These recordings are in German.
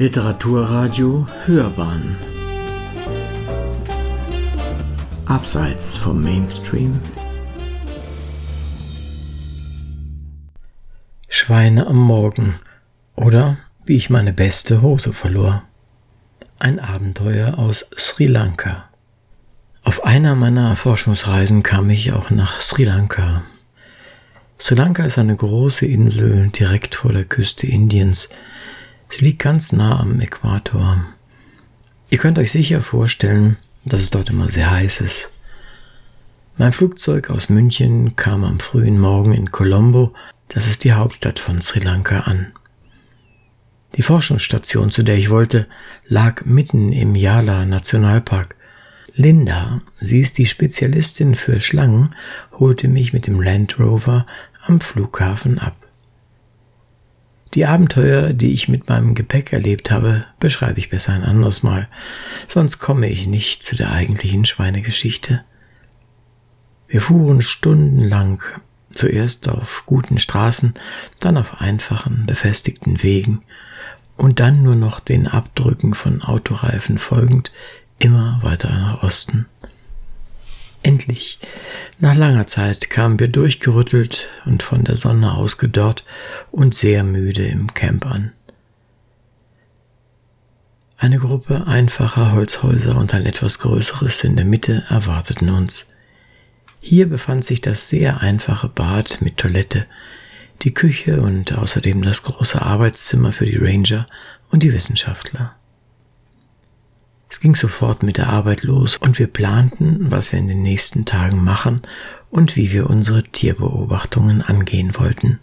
Literaturradio Hörbahn Abseits vom Mainstream Schweine am Morgen oder wie ich meine beste Hose verlor. Ein Abenteuer aus Sri Lanka. Auf einer meiner Forschungsreisen kam ich auch nach Sri Lanka. Sri Lanka ist eine große Insel direkt vor der Küste Indiens, Sie liegt ganz nah am Äquator. Ihr könnt euch sicher vorstellen, dass es dort immer sehr heiß ist. Mein Flugzeug aus München kam am frühen Morgen in Colombo, das ist die Hauptstadt von Sri Lanka, an. Die Forschungsstation, zu der ich wollte, lag mitten im Yala Nationalpark. Linda, sie ist die Spezialistin für Schlangen, holte mich mit dem Land Rover am Flughafen ab. Die Abenteuer, die ich mit meinem Gepäck erlebt habe, beschreibe ich besser ein anderes Mal, sonst komme ich nicht zu der eigentlichen Schweinegeschichte. Wir fuhren stundenlang, zuerst auf guten Straßen, dann auf einfachen, befestigten Wegen und dann nur noch den Abdrücken von Autoreifen folgend immer weiter nach Osten. Endlich, nach langer Zeit, kamen wir durchgerüttelt und von der Sonne ausgedörrt und sehr müde im Camp an. Eine Gruppe einfacher Holzhäuser und ein etwas größeres in der Mitte erwarteten uns. Hier befand sich das sehr einfache Bad mit Toilette, die Küche und außerdem das große Arbeitszimmer für die Ranger und die Wissenschaftler. Es ging sofort mit der Arbeit los und wir planten, was wir in den nächsten Tagen machen und wie wir unsere Tierbeobachtungen angehen wollten.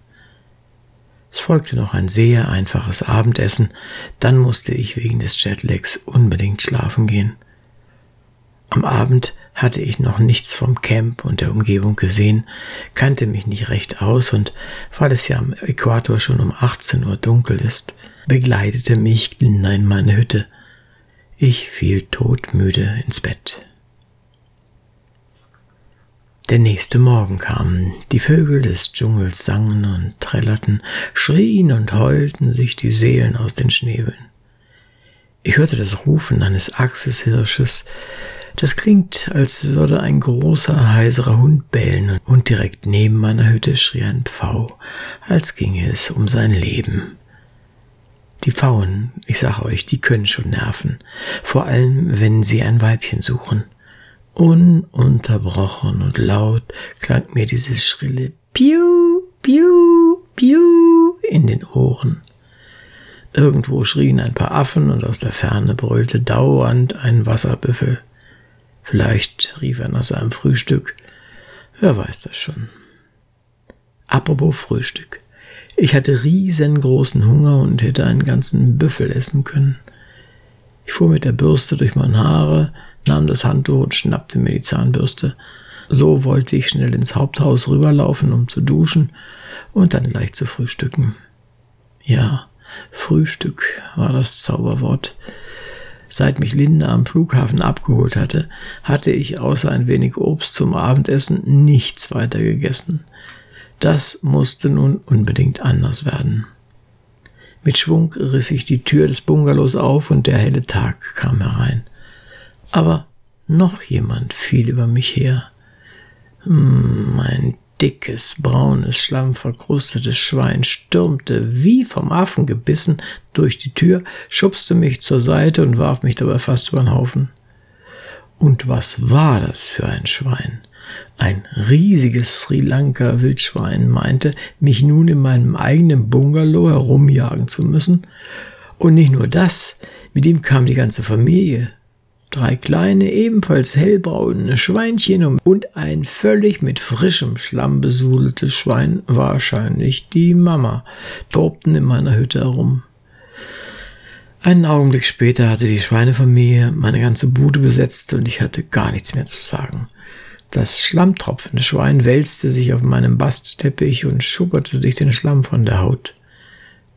Es folgte noch ein sehr einfaches Abendessen, dann musste ich wegen des Jetlags unbedingt schlafen gehen. Am Abend hatte ich noch nichts vom Camp und der Umgebung gesehen, kannte mich nicht recht aus und weil es ja am Äquator schon um 18 Uhr dunkel ist, begleitete mich in meine Hütte ich fiel todmüde ins Bett. Der nächste Morgen kam, die Vögel des Dschungels sangen und trällerten, schrien und heulten sich die Seelen aus den Schnäbeln. Ich hörte das Rufen eines Achseshirsches, das klingt, als würde ein großer, heiserer Hund bellen, und direkt neben meiner Hütte schrie ein Pfau, als ginge es um sein Leben. Die Pfauen, ich sag euch, die können schon nerven, vor allem wenn sie ein Weibchen suchen. Ununterbrochen und laut klang mir dieses schrille Piu, Piu, Piu in den Ohren. Irgendwo schrien ein paar Affen und aus der Ferne brüllte dauernd ein Wasserbüffel. Vielleicht rief er nach seinem Frühstück. Wer weiß das schon. Apropos Frühstück. Ich hatte riesengroßen Hunger und hätte einen ganzen Büffel essen können. Ich fuhr mit der Bürste durch meine Haare, nahm das Handtuch und schnappte mir die Zahnbürste. So wollte ich schnell ins Haupthaus rüberlaufen, um zu duschen und dann gleich zu frühstücken. Ja, Frühstück war das Zauberwort. Seit mich Linda am Flughafen abgeholt hatte, hatte ich außer ein wenig Obst zum Abendessen nichts weiter gegessen. Das musste nun unbedingt anders werden. Mit Schwung riss ich die Tür des Bungalows auf und der helle Tag kam herein. Aber noch jemand fiel über mich her. Hm, ein dickes, braunes, schlammverkrustetes Schwein stürmte wie vom Affen gebissen durch die Tür, schubste mich zur Seite und warf mich dabei fast über den Haufen. Und was war das für ein Schwein? Ein riesiges Sri Lanka Wildschwein meinte, mich nun in meinem eigenen Bungalow herumjagen zu müssen. Und nicht nur das, mit ihm kam die ganze Familie. Drei kleine, ebenfalls hellbraune Schweinchen und ein völlig mit frischem Schlamm besudeltes Schwein, wahrscheinlich die Mama, tobten in meiner Hütte herum. Einen Augenblick später hatte die Schweinefamilie meine ganze Bude besetzt und ich hatte gar nichts mehr zu sagen. Das schlammtropfende Schwein wälzte sich auf meinem Bastteppich und schupperte sich den Schlamm von der Haut.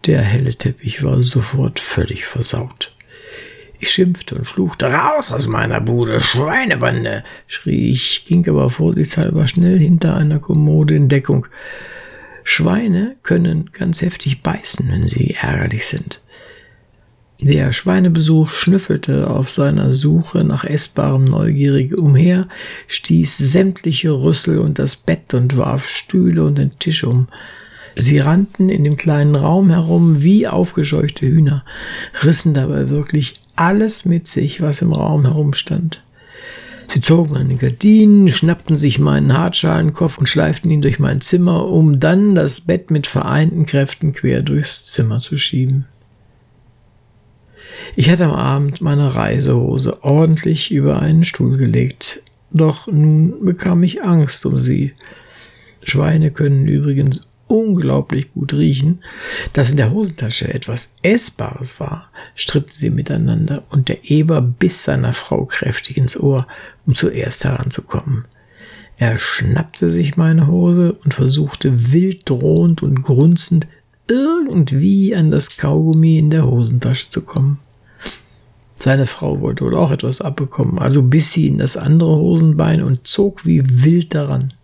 Der helle Teppich war sofort völlig versaut. Ich schimpfte und fluchte, raus aus meiner Bude, Schweinebande, schrie ich, ging aber vorsichtshalber schnell hinter einer Kommode in Deckung. Schweine können ganz heftig beißen, wenn sie ärgerlich sind. Der Schweinebesuch schnüffelte auf seiner Suche nach Essbarem neugierig umher, stieß sämtliche Rüssel und das Bett und warf Stühle und den Tisch um. Sie rannten in dem kleinen Raum herum wie aufgescheuchte Hühner, rissen dabei wirklich alles mit sich, was im Raum herumstand. Sie zogen an den Gardinen, schnappten sich meinen Hartschalenkopf und schleiften ihn durch mein Zimmer, um dann das Bett mit vereinten Kräften quer durchs Zimmer zu schieben. Ich hatte am Abend meine Reisehose ordentlich über einen Stuhl gelegt, doch nun bekam ich Angst um sie. Schweine können übrigens unglaublich gut riechen. Dass in der Hosentasche etwas Essbares war, stritten sie miteinander, und der Eber biss seiner Frau kräftig ins Ohr, um zuerst heranzukommen. Er schnappte sich meine Hose und versuchte wild drohend und grunzend irgendwie an das Kaugummi in der Hosentasche zu kommen. Seine Frau wollte wohl auch etwas abbekommen, also biss sie in das andere Hosenbein und zog wie wild daran.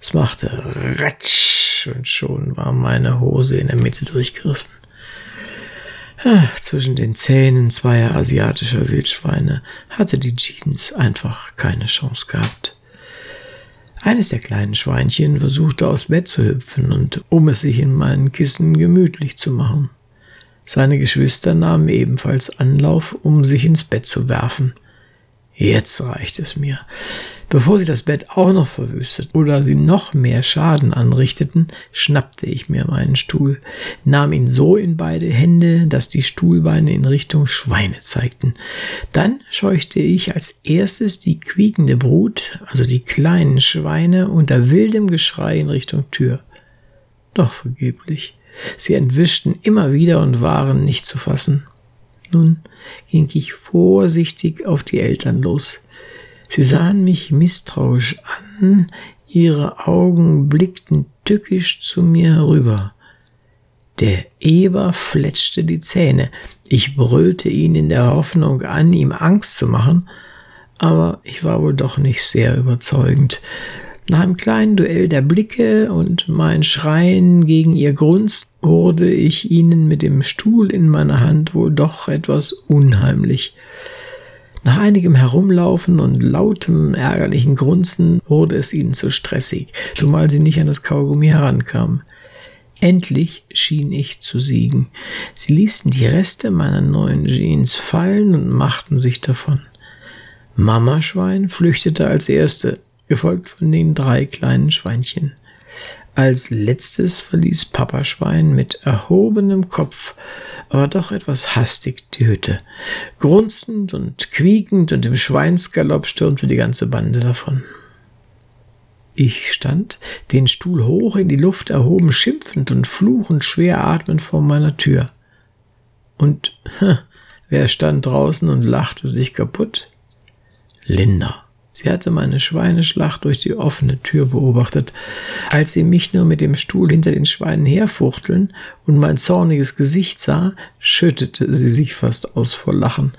Es machte Ratsch und schon war meine Hose in der Mitte durchgerissen. Zwischen den Zähnen zweier asiatischer Wildschweine hatte die Jeans einfach keine Chance gehabt. Eines der kleinen Schweinchen versuchte aus Bett zu hüpfen und um es sich in meinen Kissen gemütlich zu machen. Seine Geschwister nahmen ebenfalls Anlauf, um sich ins Bett zu werfen. Jetzt reicht es mir. Bevor sie das Bett auch noch verwüstet oder sie noch mehr Schaden anrichteten, schnappte ich mir meinen Stuhl, nahm ihn so in beide Hände, dass die Stuhlbeine in Richtung Schweine zeigten. Dann scheuchte ich als erstes die quiekende Brut, also die kleinen Schweine, unter wildem Geschrei in Richtung Tür. Doch vergeblich. Sie entwischten immer wieder und waren nicht zu fassen. Nun ging ich vorsichtig auf die Eltern los. Sie sahen mich misstrauisch an, ihre Augen blickten tückisch zu mir herüber. Der Eber fletschte die Zähne. Ich brüllte ihn in der Hoffnung an, ihm Angst zu machen, aber ich war wohl doch nicht sehr überzeugend. Nach einem kleinen Duell der Blicke und mein Schreien gegen ihr Grunz wurde ich ihnen mit dem Stuhl in meiner Hand wohl doch etwas unheimlich. Nach einigem Herumlaufen und lautem ärgerlichen Grunzen wurde es ihnen zu stressig, zumal sie nicht an das Kaugummi herankamen. Endlich schien ich zu siegen. Sie ließen die Reste meiner neuen Jeans fallen und machten sich davon. Mama Schwein flüchtete als erste, gefolgt von den drei kleinen Schweinchen. Als letztes verließ Papa Schwein mit erhobenem Kopf, aber doch etwas hastig die Hütte. Grunzend und quiekend und im Schweinsgalopp stürmte die ganze Bande davon. Ich stand, den Stuhl hoch in die Luft erhoben, schimpfend und fluchend schwer atmend vor meiner Tür. Und wer stand draußen und lachte sich kaputt? Linda. Sie hatte meine Schweineschlacht durch die offene Tür beobachtet. Als sie mich nur mit dem Stuhl hinter den Schweinen herfuchteln und mein zorniges Gesicht sah, schüttete sie sich fast aus vor Lachen.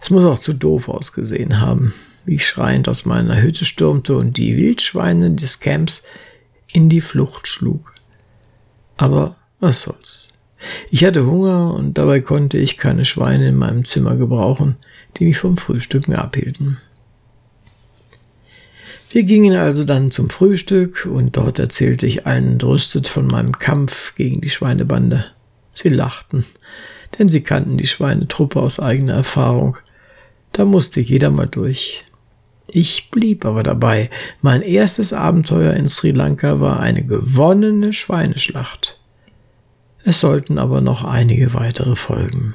Es muss auch zu doof ausgesehen haben, wie ich schreiend aus meiner Hütte stürmte und die Wildschweine des Camps in die Flucht schlug. Aber was soll's. Ich hatte Hunger und dabei konnte ich keine Schweine in meinem Zimmer gebrauchen, die mich vom Frühstücken abhielten. Wir gingen also dann zum Frühstück und dort erzählte ich allen entrüstet von meinem Kampf gegen die Schweinebande. Sie lachten, denn sie kannten die Schweinetruppe aus eigener Erfahrung. Da musste jeder mal durch. Ich blieb aber dabei. Mein erstes Abenteuer in Sri Lanka war eine gewonnene Schweineschlacht. Es sollten aber noch einige weitere folgen.